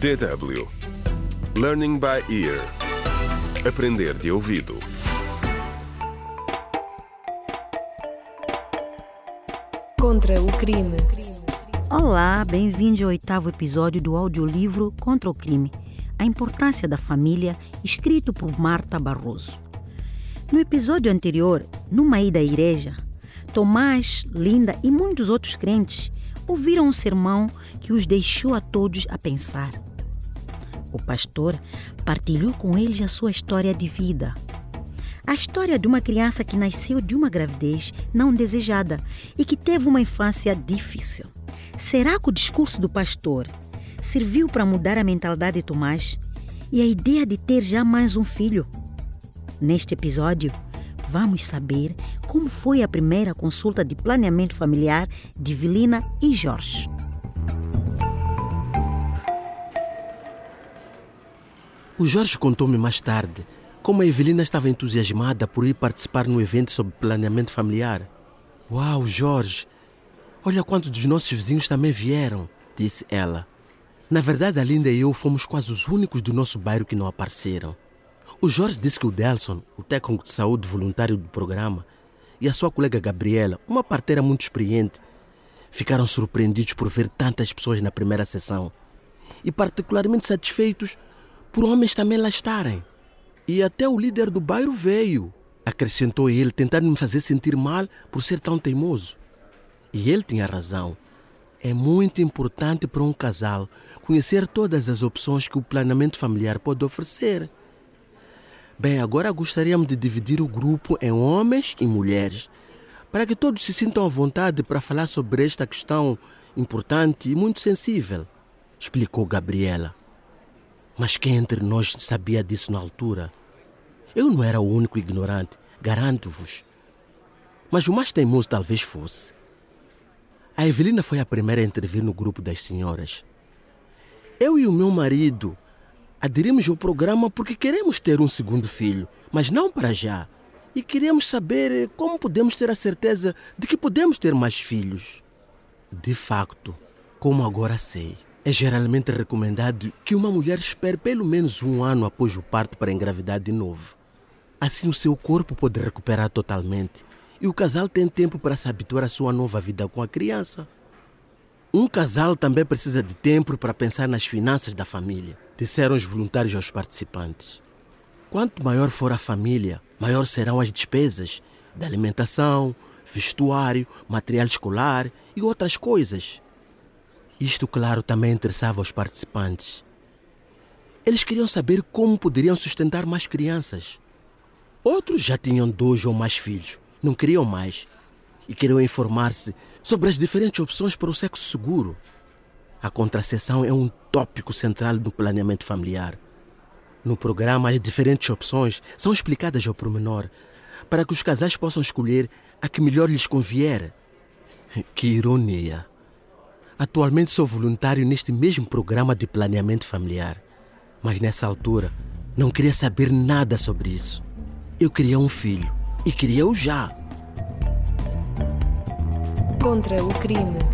DW Learning by Ear Aprender de ouvido Contra o crime. Olá, bem-vindos ao oitavo episódio do audiolivro Contra o Crime A Importância da Família, escrito por Marta Barroso. No episódio anterior, numa ida à igreja, Tomás, Linda e muitos outros crentes ouviram um sermão que os deixou a todos a pensar. O pastor partilhou com eles a sua história de vida. A história de uma criança que nasceu de uma gravidez não desejada e que teve uma infância difícil. Será que o discurso do pastor serviu para mudar a mentalidade de Tomás e a ideia de ter já mais um filho? Neste episódio, vamos saber como foi a primeira consulta de planeamento familiar de Vilina e Jorge. O Jorge contou-me mais tarde como a Evelina estava entusiasmada por ir participar no evento sobre planeamento familiar. Uau, Jorge! Olha quantos dos nossos vizinhos também vieram, disse ela. Na verdade, a Linda e eu fomos quase os únicos do nosso bairro que não apareceram. O Jorge disse que o Delson, o técnico de saúde voluntário do programa, e a sua colega Gabriela, uma parteira muito experiente, ficaram surpreendidos por ver tantas pessoas na primeira sessão e particularmente satisfeitos por homens também lá estarem. E até o líder do bairro veio, acrescentou ele, tentando me fazer sentir mal por ser tão teimoso. E ele tinha razão. É muito importante para um casal conhecer todas as opções que o planeamento familiar pode oferecer. Bem, agora gostaríamos de dividir o grupo em homens e mulheres, para que todos se sintam à vontade para falar sobre esta questão importante e muito sensível, explicou Gabriela. Mas quem entre nós sabia disso na altura? Eu não era o único ignorante, garanto-vos. Mas o mais teimoso talvez fosse. A Evelina foi a primeira a intervir no grupo das senhoras. Eu e o meu marido aderimos ao programa porque queremos ter um segundo filho, mas não para já. E queremos saber como podemos ter a certeza de que podemos ter mais filhos. De facto, como agora sei. É geralmente recomendado que uma mulher espere pelo menos um ano após o parto para engravidar de novo. Assim, o seu corpo pode recuperar totalmente e o casal tem tempo para se habituar à sua nova vida com a criança. Um casal também precisa de tempo para pensar nas finanças da família, disseram os voluntários aos participantes. Quanto maior for a família, maior serão as despesas da alimentação, vestuário, material escolar e outras coisas. Isto, claro, também interessava os participantes. Eles queriam saber como poderiam sustentar mais crianças. Outros já tinham dois ou mais filhos, não queriam mais e queriam informar-se sobre as diferentes opções para o sexo seguro. A contracepção é um tópico central do planeamento familiar. No programa, as diferentes opções são explicadas ao pormenor para que os casais possam escolher a que melhor lhes convier. Que ironia! Atualmente sou voluntário neste mesmo programa de planeamento familiar. Mas nessa altura, não queria saber nada sobre isso. Eu queria um filho e queria-o já. Contra o crime.